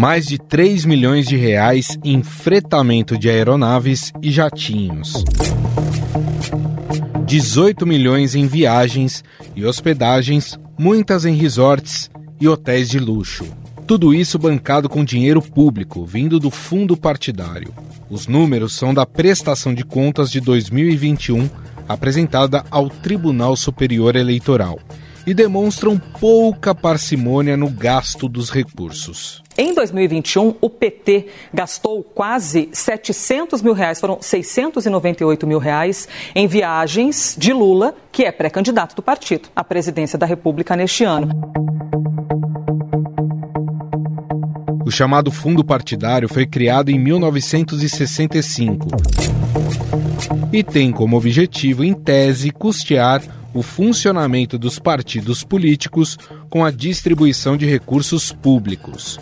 mais de 3 milhões de reais em fretamento de aeronaves e jatinhos. 18 milhões em viagens e hospedagens, muitas em resorts e hotéis de luxo. Tudo isso bancado com dinheiro público, vindo do fundo partidário. Os números são da prestação de contas de 2021, apresentada ao Tribunal Superior Eleitoral e demonstram pouca parcimônia no gasto dos recursos. Em 2021, o PT gastou quase 700 mil reais, foram 698 mil reais, em viagens de Lula, que é pré-candidato do partido à presidência da República neste ano. O chamado fundo partidário foi criado em 1965 e tem como objetivo, em tese, custear o funcionamento dos partidos políticos com a distribuição de recursos públicos.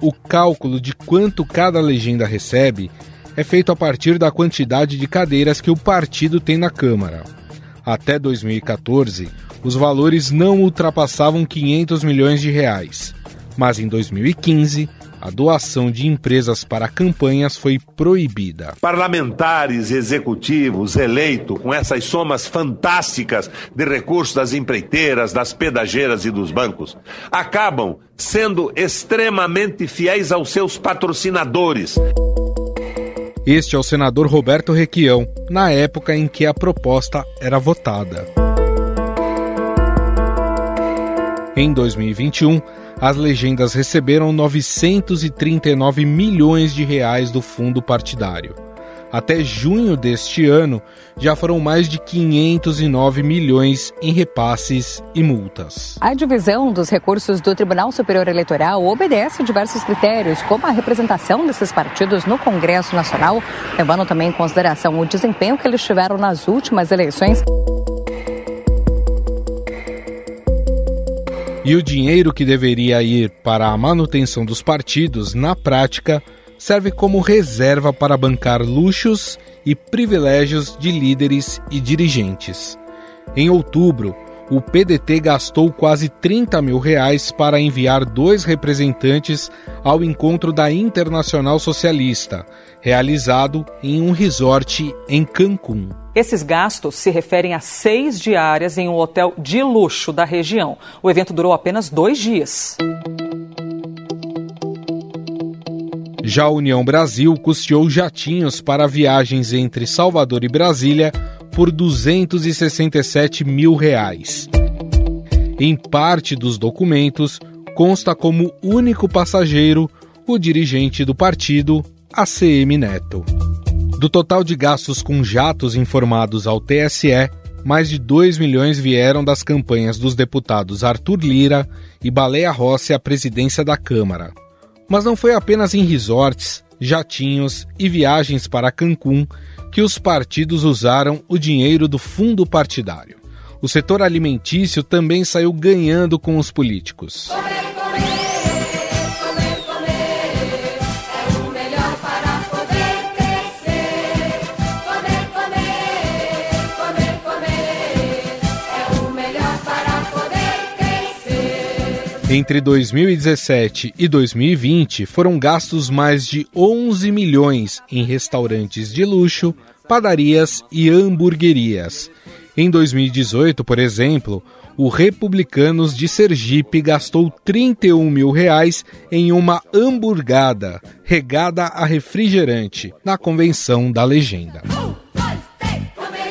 O cálculo de quanto cada legenda recebe é feito a partir da quantidade de cadeiras que o partido tem na Câmara. Até 2014, os valores não ultrapassavam 500 milhões de reais, mas em 2015 a doação de empresas para campanhas foi proibida. Parlamentares executivos eleitos com essas somas fantásticas de recursos das empreiteiras, das pedageiras e dos bancos acabam sendo extremamente fiéis aos seus patrocinadores. Este é o senador Roberto Requião, na época em que a proposta era votada. Em 2021, as legendas receberam 939 milhões de reais do fundo partidário. Até junho deste ano, já foram mais de 509 milhões em repasses e multas. A divisão dos recursos do Tribunal Superior Eleitoral obedece a diversos critérios, como a representação desses partidos no Congresso Nacional, levando também em consideração o desempenho que eles tiveram nas últimas eleições. E o dinheiro que deveria ir para a manutenção dos partidos, na prática, serve como reserva para bancar luxos e privilégios de líderes e dirigentes. Em outubro, o PDT gastou quase 30 mil reais para enviar dois representantes ao encontro da Internacional Socialista, realizado em um resort em Cancún. Esses gastos se referem a seis diárias em um hotel de luxo da região. O evento durou apenas dois dias. Já a União Brasil custeou jatinhos para viagens entre Salvador e Brasília por 267 mil reais. Em parte dos documentos, consta como único passageiro o dirigente do partido, ACM Neto. Do total de gastos com jatos informados ao TSE, mais de 2 milhões vieram das campanhas dos deputados Arthur Lira e Baleia Rossi à presidência da Câmara. Mas não foi apenas em resorts, jatinhos e viagens para Cancún que os partidos usaram o dinheiro do fundo partidário. O setor alimentício também saiu ganhando com os políticos. Entre 2017 e 2020, foram gastos mais de 11 milhões em restaurantes de luxo, padarias e hamburguerias. Em 2018, por exemplo, o Republicanos de Sergipe gastou 31 mil reais em uma hamburgada regada a refrigerante na convenção da legenda.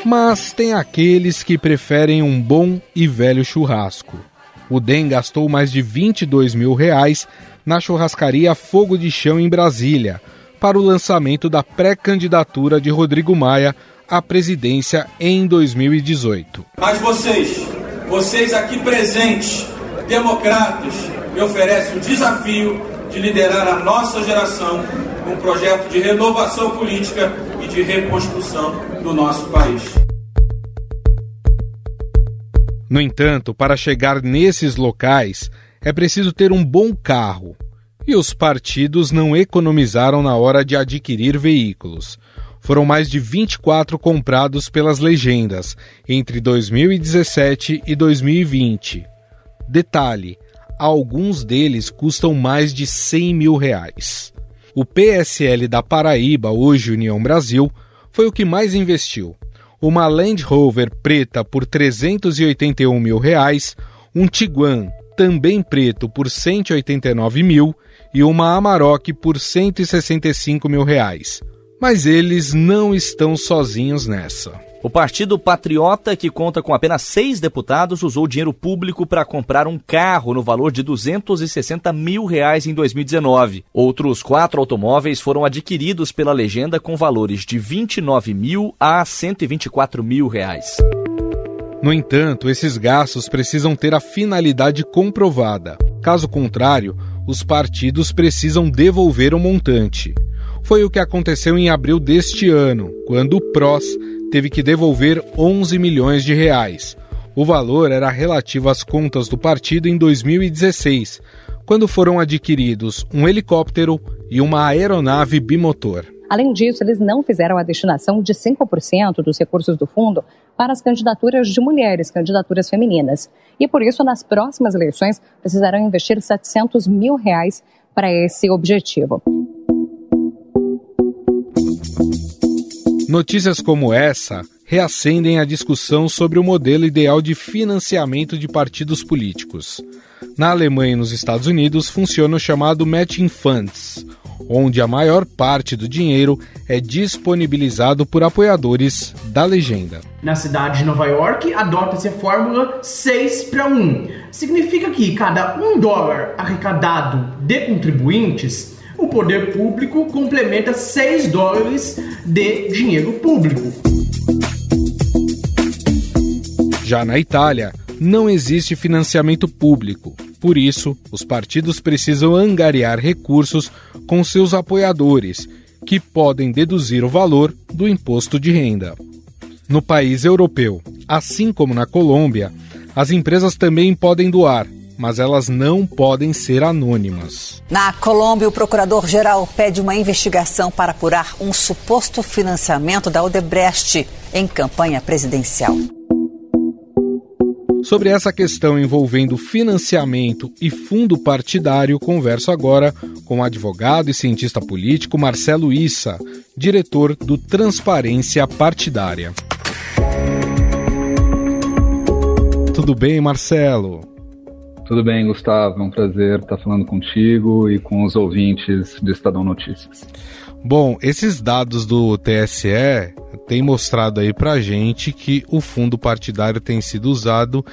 Mas tem aqueles que preferem um bom e velho churrasco. O DEM gastou mais de 22 mil reais na churrascaria Fogo de Chão em Brasília, para o lançamento da pré-candidatura de Rodrigo Maia à presidência em 2018. Mas vocês, vocês aqui presentes, democratas, me oferecem o desafio de liderar a nossa geração num projeto de renovação política e de reconstrução do nosso país. No entanto, para chegar nesses locais, é preciso ter um bom carro. E os partidos não economizaram na hora de adquirir veículos. Foram mais de 24 comprados pelas legendas entre 2017 e 2020. Detalhe: alguns deles custam mais de 100 mil reais. O PSL da Paraíba, hoje União Brasil, foi o que mais investiu. Uma Land Rover preta por 381 mil reais, um Tiguan também preto por 189 mil e uma Amarok por 165 mil reais. Mas eles não estão sozinhos nessa. O Partido Patriota, que conta com apenas seis deputados, usou dinheiro público para comprar um carro no valor de 260 mil reais em 2019. Outros quatro automóveis foram adquiridos pela legenda com valores de 29 mil a 124 mil reais. No entanto, esses gastos precisam ter a finalidade comprovada. Caso contrário, os partidos precisam devolver o montante. Foi o que aconteceu em abril deste ano, quando o PROS teve que devolver 11 milhões de reais. O valor era relativo às contas do partido em 2016, quando foram adquiridos um helicóptero e uma aeronave bimotor. Além disso, eles não fizeram a destinação de 5% dos recursos do fundo para as candidaturas de mulheres, candidaturas femininas. E por isso, nas próximas eleições, precisarão investir 700 mil reais para esse objetivo. Notícias como essa reacendem a discussão sobre o modelo ideal de financiamento de partidos políticos. Na Alemanha e nos Estados Unidos funciona o chamado Matching Funds, onde a maior parte do dinheiro é disponibilizado por apoiadores da legenda. Na cidade de Nova York, adota-se a fórmula 6 para 1. Significa que cada um dólar arrecadado de contribuintes o poder público complementa 6 dólares de dinheiro público. Já na Itália, não existe financiamento público. Por isso, os partidos precisam angariar recursos com seus apoiadores, que podem deduzir o valor do imposto de renda. No país europeu, assim como na Colômbia, as empresas também podem doar, mas elas não podem ser anônimas. Na Colômbia, o procurador-geral pede uma investigação para apurar um suposto financiamento da Odebrecht em campanha presidencial. Sobre essa questão envolvendo financiamento e fundo partidário, converso agora com o advogado e cientista político Marcelo Issa, diretor do Transparência Partidária. Tudo bem, Marcelo? Tudo bem, Gustavo. É um prazer estar falando contigo e com os ouvintes do Estadão Notícias. Bom, esses dados do TSE têm mostrado aí pra gente que o fundo partidário tem sido usado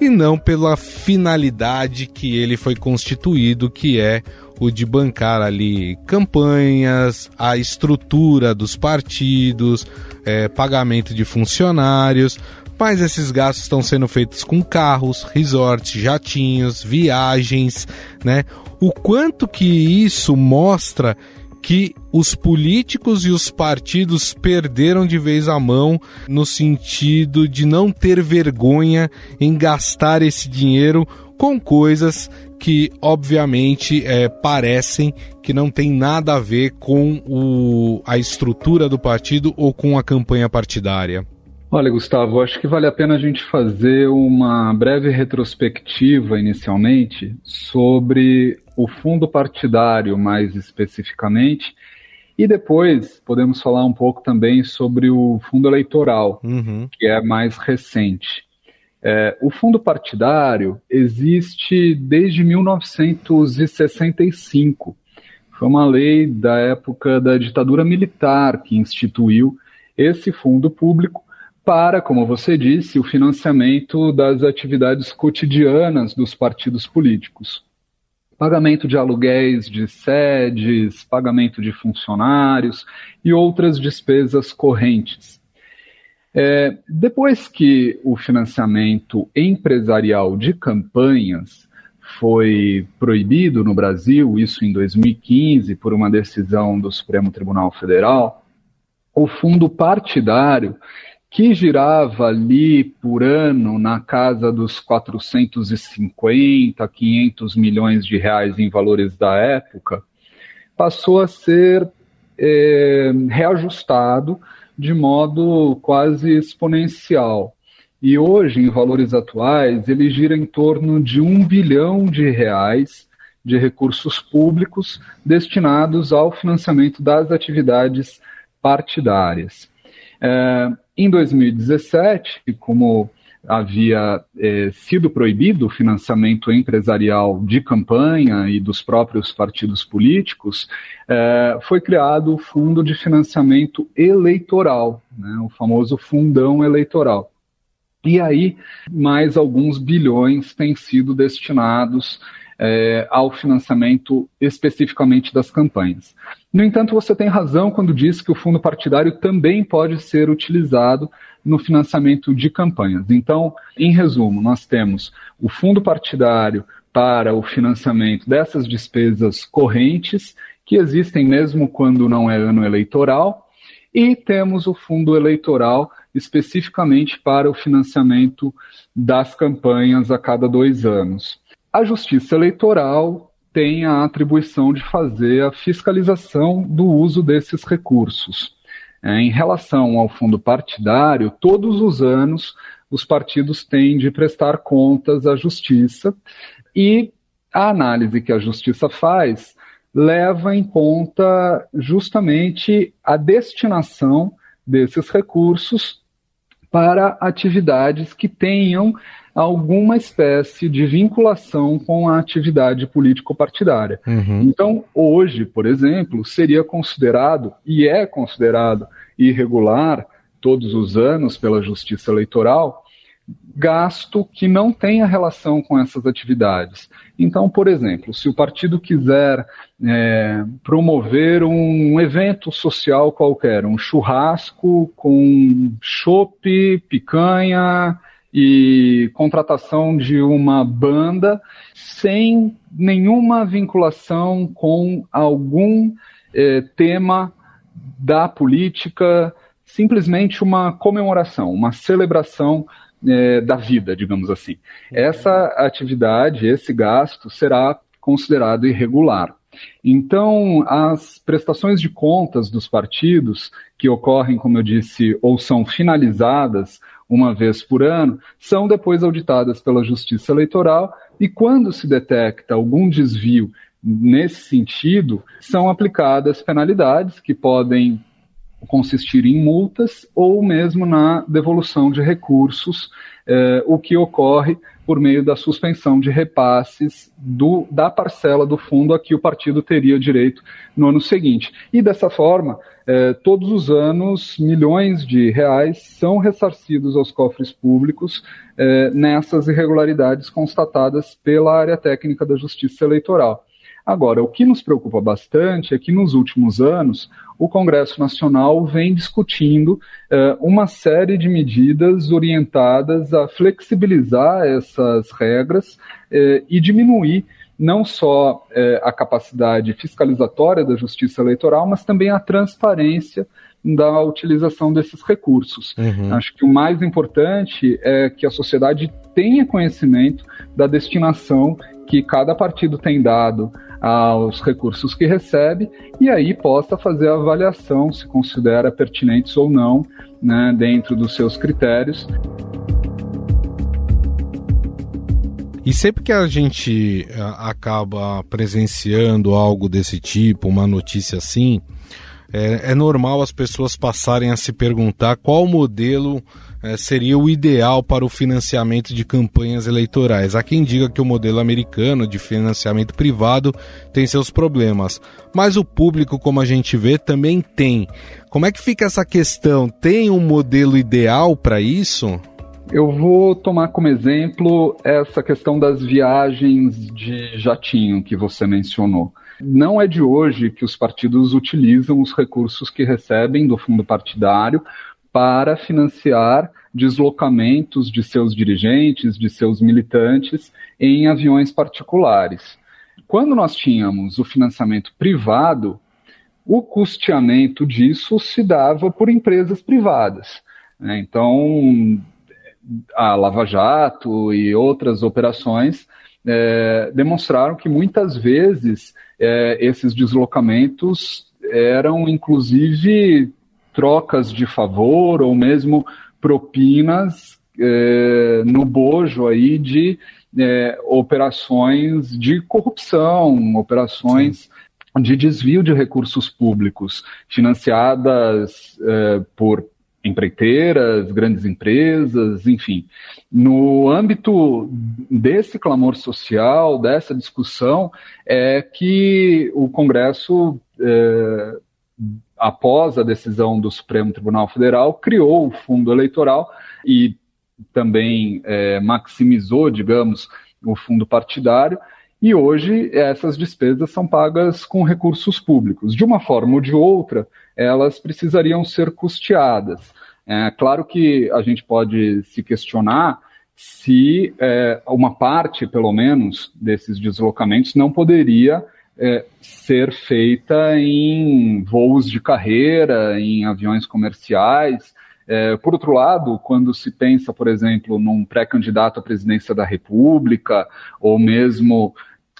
e não pela finalidade que ele foi constituído, que é o de bancar ali campanhas, a estrutura dos partidos, é, pagamento de funcionários, mas esses gastos estão sendo feitos com carros, resorts, jatinhos, viagens, né? O quanto que isso mostra que os políticos e os partidos perderam de vez a mão no sentido de não ter vergonha em gastar esse dinheiro com coisas que obviamente é, parecem que não tem nada a ver com o, a estrutura do partido ou com a campanha partidária. Olha, Gustavo, acho que vale a pena a gente fazer uma breve retrospectiva inicialmente sobre o fundo partidário, mais especificamente, e depois podemos falar um pouco também sobre o fundo eleitoral, uhum. que é mais recente. É, o fundo partidário existe desde 1965. Foi uma lei da época da ditadura militar que instituiu esse fundo público para, como você disse, o financiamento das atividades cotidianas dos partidos políticos. Pagamento de aluguéis de sedes, pagamento de funcionários e outras despesas correntes. É, depois que o financiamento empresarial de campanhas foi proibido no Brasil, isso em 2015, por uma decisão do Supremo Tribunal Federal, o fundo partidário que girava ali por ano na casa dos 450, 500 milhões de reais em valores da época, passou a ser é, reajustado de modo quase exponencial. e hoje, em valores atuais, ele gira em torno de um bilhão de reais de recursos públicos destinados ao financiamento das atividades partidárias. É, em 2017, como havia é, sido proibido o financiamento empresarial de campanha e dos próprios partidos políticos, é, foi criado o Fundo de Financiamento Eleitoral, né, o famoso Fundão Eleitoral. E aí, mais alguns bilhões têm sido destinados é, ao financiamento especificamente das campanhas. No entanto, você tem razão quando diz que o fundo partidário também pode ser utilizado no financiamento de campanhas. Então, em resumo, nós temos o fundo partidário para o financiamento dessas despesas correntes, que existem mesmo quando não é ano eleitoral, e temos o fundo eleitoral especificamente para o financiamento das campanhas a cada dois anos. A Justiça Eleitoral tem a atribuição de fazer a fiscalização do uso desses recursos. É, em relação ao fundo partidário, todos os anos os partidos têm de prestar contas à Justiça e a análise que a Justiça faz leva em conta justamente a destinação desses recursos para atividades que tenham alguma espécie de vinculação com a atividade político-partidária. Uhum. Então, hoje, por exemplo, seria considerado, e é considerado irregular todos os anos pela Justiça Eleitoral, gasto que não tenha relação com essas atividades. Então, por exemplo, se o partido quiser é, promover um evento social qualquer, um churrasco com chope, picanha, e contratação de uma banda sem nenhuma vinculação com algum eh, tema da política, simplesmente uma comemoração, uma celebração eh, da vida, digamos assim. Essa atividade, esse gasto será considerado irregular. Então, as prestações de contas dos partidos, que ocorrem, como eu disse, ou são finalizadas uma vez por ano, são depois auditadas pela Justiça Eleitoral e, quando se detecta algum desvio nesse sentido, são aplicadas penalidades que podem consistir em multas ou mesmo na devolução de recursos, eh, o que ocorre por meio da suspensão de repasses do, da parcela do fundo a que o partido teria direito no ano seguinte. E dessa forma, eh, todos os anos, milhões de reais são ressarcidos aos cofres públicos eh, nessas irregularidades constatadas pela área técnica da Justiça Eleitoral. Agora, o que nos preocupa bastante é que nos últimos anos o Congresso Nacional vem discutindo uh, uma série de medidas orientadas a flexibilizar essas regras uh, e diminuir não só uh, a capacidade fiscalizatória da Justiça Eleitoral, mas também a transparência da utilização desses recursos. Uhum. Acho que o mais importante é que a sociedade tenha conhecimento da destinação que cada partido tem dado aos recursos que recebe e aí possa fazer a avaliação se considera pertinentes ou não, né, dentro dos seus critérios. E sempre que a gente eh, acaba presenciando algo desse tipo, uma notícia assim, é, é normal as pessoas passarem a se perguntar qual modelo é, seria o ideal para o financiamento de campanhas eleitorais. Há quem diga que o modelo americano de financiamento privado tem seus problemas, mas o público, como a gente vê, também tem. Como é que fica essa questão? Tem um modelo ideal para isso? Eu vou tomar como exemplo essa questão das viagens de jatinho que você mencionou. Não é de hoje que os partidos utilizam os recursos que recebem do fundo partidário para financiar deslocamentos de seus dirigentes, de seus militantes em aviões particulares. Quando nós tínhamos o financiamento privado, o custeamento disso se dava por empresas privadas. Né? Então, a Lava Jato e outras operações é, demonstraram que muitas vezes é, esses deslocamentos eram inclusive trocas de favor ou mesmo propinas é, no bojo aí de é, operações de corrupção, operações Sim. de desvio de recursos públicos, financiadas é, por empreiteiras, grandes empresas, enfim. No âmbito desse clamor social, dessa discussão, é que o Congresso, é, após a decisão do Supremo Tribunal Federal, criou o fundo eleitoral e também é, maximizou, digamos, o fundo partidário. E hoje essas despesas são pagas com recursos públicos. De uma forma ou de outra, elas precisariam ser custeadas. É claro que a gente pode se questionar se é, uma parte, pelo menos, desses deslocamentos não poderia é, ser feita em voos de carreira, em aviões comerciais, é, por outro lado, quando se pensa, por exemplo, num pré-candidato à presidência da República, ou mesmo,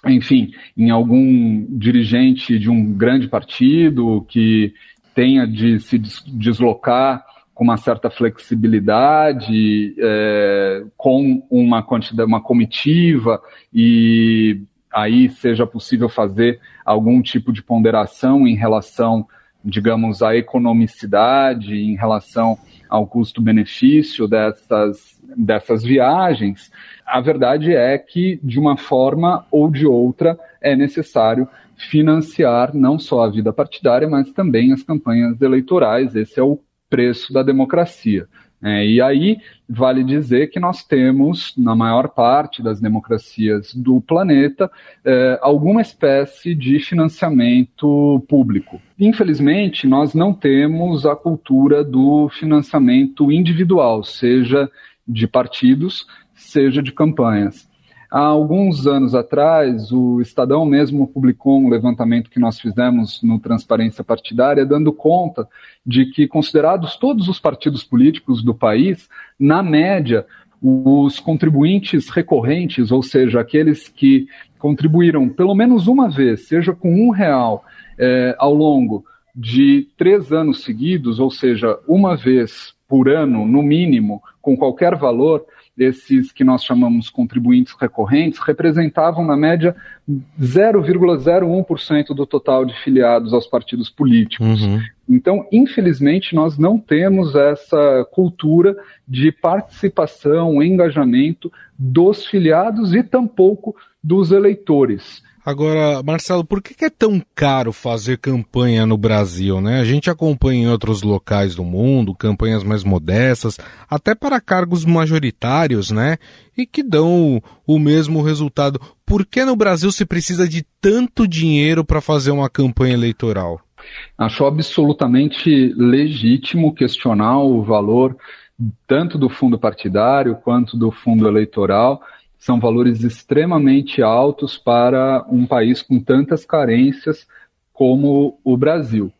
enfim, em algum dirigente de um grande partido que tenha de se deslocar com uma certa flexibilidade, é, com uma quantidade, uma comitiva e aí seja possível fazer algum tipo de ponderação em relação, digamos, à economicidade, em relação ao custo-benefício dessas, dessas viagens, a verdade é que, de uma forma ou de outra, é necessário financiar não só a vida partidária, mas também as campanhas eleitorais. Esse é o preço da democracia. É, e aí vale dizer que nós temos, na maior parte das democracias do planeta, é, alguma espécie de financiamento público. Infelizmente, nós não temos a cultura do financiamento individual, seja de partidos, seja de campanhas. Há alguns anos atrás, o Estadão mesmo publicou um levantamento que nós fizemos no Transparência Partidária, dando conta de que, considerados todos os partidos políticos do país, na média, os contribuintes recorrentes, ou seja, aqueles que contribuíram pelo menos uma vez, seja com um real, é, ao longo de três anos seguidos, ou seja, uma vez por ano, no mínimo, com qualquer valor, esses que nós chamamos contribuintes recorrentes representavam, na média, 0,01% do total de filiados aos partidos políticos. Uhum. Então, infelizmente, nós não temos essa cultura de participação, engajamento dos filiados e tampouco dos eleitores. Agora, Marcelo, por que é tão caro fazer campanha no Brasil, né? A gente acompanha em outros locais do mundo campanhas mais modestas, até para cargos majoritários, né? E que dão o mesmo resultado. Por que no Brasil se precisa de tanto dinheiro para fazer uma campanha eleitoral? Acho absolutamente legítimo questionar o valor tanto do fundo partidário quanto do fundo eleitoral são valores extremamente altos para um país com tantas carências como o Brasil.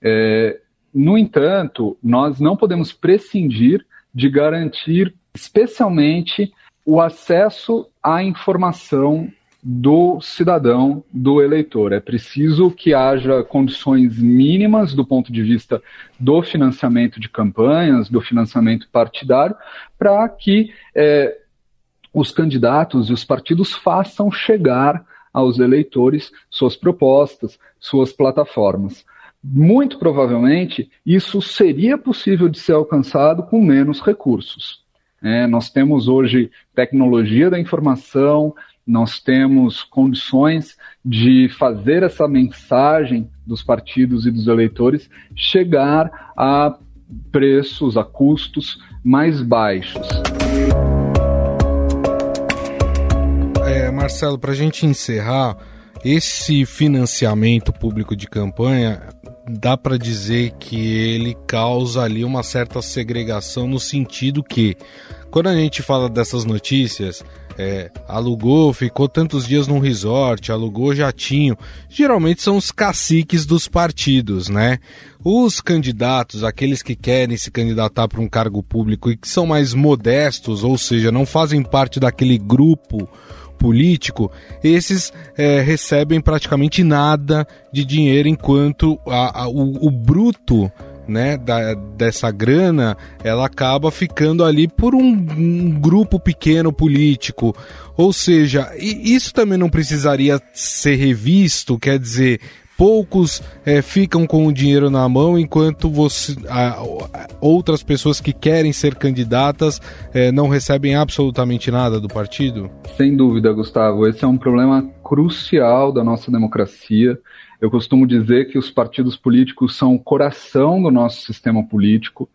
É, no entanto, nós não podemos prescindir de garantir, especialmente, o acesso à informação do cidadão, do eleitor. É preciso que haja condições mínimas do ponto de vista do financiamento de campanhas, do financiamento partidário, para que é, os candidatos e os partidos façam chegar aos eleitores suas propostas, suas plataformas. Muito provavelmente, isso seria possível de ser alcançado com menos recursos. É, nós temos hoje tecnologia da informação, nós temos condições de fazer essa mensagem dos partidos e dos eleitores chegar a preços, a custos mais baixos. Marcelo, para a gente encerrar, esse financiamento público de campanha dá para dizer que ele causa ali uma certa segregação no sentido que quando a gente fala dessas notícias, é, alugou, ficou tantos dias num resort, alugou jatinho, geralmente são os caciques dos partidos, né? Os candidatos, aqueles que querem se candidatar para um cargo público e que são mais modestos, ou seja, não fazem parte daquele grupo político, esses é, recebem praticamente nada de dinheiro, enquanto a, a, o, o, bruto né, da, dessa grana, ela acaba ficando ali por um, um grupo pequeno político. Ou seja, isso também não precisaria ser revisto, quer dizer, poucos é, ficam com o dinheiro na mão, enquanto você, a, outras pessoas que querem ser candidatas é, não recebem absolutamente nada do partido? Sem dúvida, Gustavo. Esse é um problema crucial da nossa democracia. Eu costumo dizer que os partidos políticos são o coração do nosso sistema político.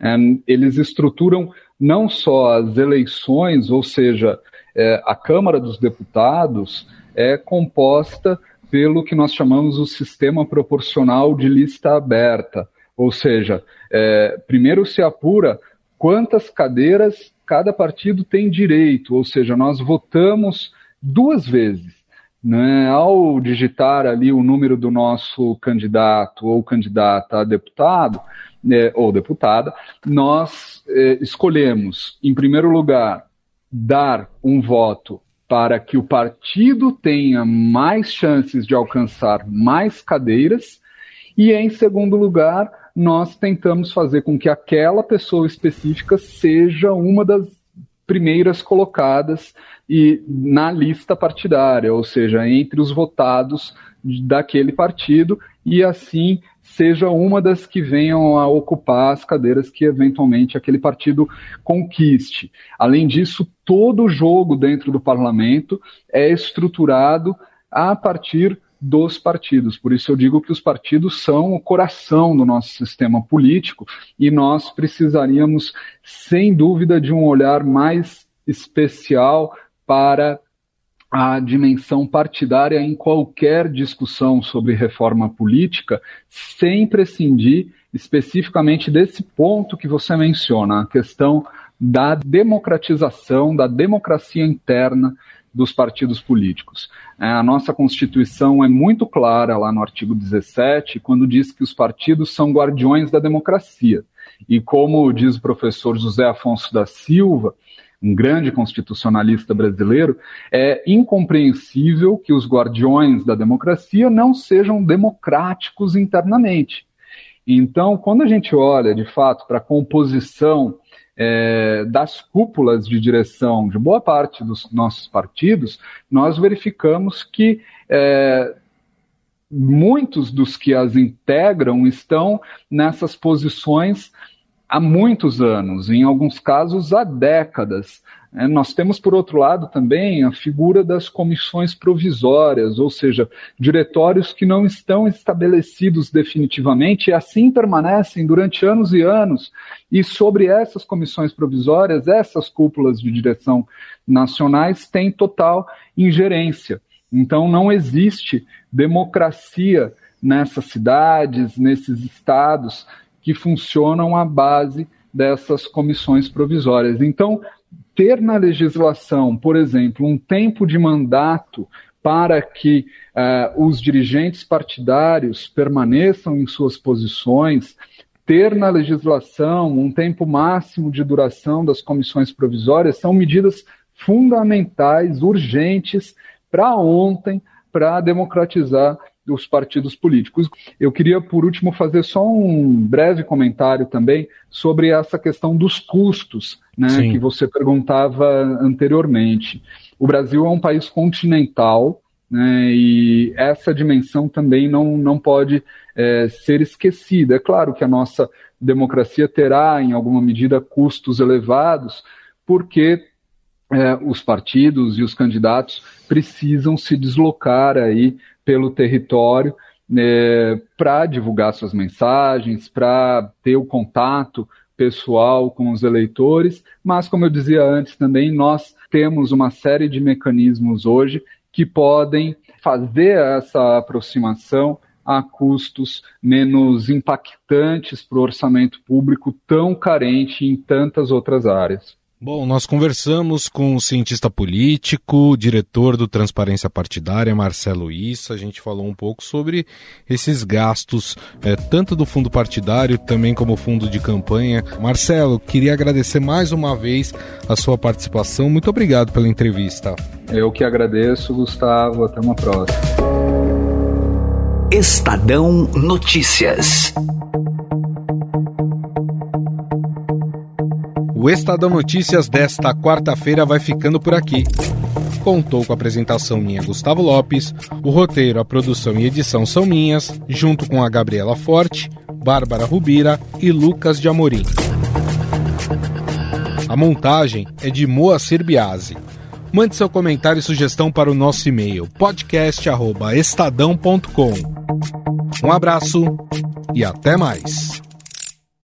É, eles estruturam não só as eleições, ou seja, é, a Câmara dos Deputados é composta pelo que nós chamamos o sistema proporcional de lista aberta. Ou seja, é, primeiro se apura quantas cadeiras cada partido tem direito, ou seja, nós votamos duas vezes. Né? Ao digitar ali o número do nosso candidato ou candidata a deputado né, ou deputada, nós é, escolhemos, em primeiro lugar, dar um voto para que o partido tenha mais chances de alcançar mais cadeiras, e em segundo lugar, nós tentamos fazer com que aquela pessoa específica seja uma das primeiras colocadas e na lista partidária, ou seja, entre os votados daquele partido, e assim seja uma das que venham a ocupar as cadeiras que eventualmente aquele partido conquiste. Além disso, todo o jogo dentro do parlamento é estruturado a partir dos partidos. Por isso eu digo que os partidos são o coração do nosso sistema político e nós precisaríamos, sem dúvida, de um olhar mais especial para a dimensão partidária em qualquer discussão sobre reforma política, sem prescindir especificamente desse ponto que você menciona, a questão da democratização, da democracia interna dos partidos políticos. É, a nossa Constituição é muito clara lá no artigo 17, quando diz que os partidos são guardiões da democracia. E como diz o professor José Afonso da Silva, um grande constitucionalista brasileiro, é incompreensível que os guardiões da democracia não sejam democráticos internamente. Então, quando a gente olha, de fato, para a composição é, das cúpulas de direção de boa parte dos nossos partidos, nós verificamos que é, muitos dos que as integram estão nessas posições há muitos anos, em alguns casos há décadas. É, nós temos, por outro lado, também a figura das comissões provisórias, ou seja, diretórios que não estão estabelecidos definitivamente e assim permanecem durante anos e anos. E sobre essas comissões provisórias, essas cúpulas de direção nacionais têm total ingerência. Então, não existe democracia nessas cidades, nesses estados que funcionam à base dessas comissões provisórias. Então, ter na legislação, por exemplo, um tempo de mandato para que uh, os dirigentes partidários permaneçam em suas posições, ter na legislação um tempo máximo de duração das comissões provisórias são medidas fundamentais, urgentes, para ontem, para democratizar dos partidos políticos. Eu queria, por último, fazer só um breve comentário também sobre essa questão dos custos, né, que você perguntava anteriormente. O Brasil é um país continental, né, e essa dimensão também não, não pode é, ser esquecida. É claro que a nossa democracia terá, em alguma medida, custos elevados, porque é, os partidos e os candidatos precisam se deslocar aí pelo território né, para divulgar suas mensagens, para ter o contato pessoal com os eleitores, mas como eu dizia antes também, nós temos uma série de mecanismos hoje que podem fazer essa aproximação a custos menos impactantes para o orçamento público tão carente em tantas outras áreas. Bom, nós conversamos com o cientista político, diretor do Transparência Partidária, Marcelo Issa. A gente falou um pouco sobre esses gastos, é, tanto do fundo partidário também como fundo de campanha. Marcelo, queria agradecer mais uma vez a sua participação. Muito obrigado pela entrevista. Eu que agradeço, Gustavo. Até uma próxima. Estadão Notícias. O Estadão Notícias desta quarta-feira vai ficando por aqui. Contou com a apresentação minha Gustavo Lopes, o roteiro, a produção e edição são minhas, junto com a Gabriela Forte, Bárbara Rubira e Lucas de Amorim. A montagem é de Moacir Biasi. Mande seu comentário e sugestão para o nosso e-mail podcast@estadão.com. Um abraço e até mais.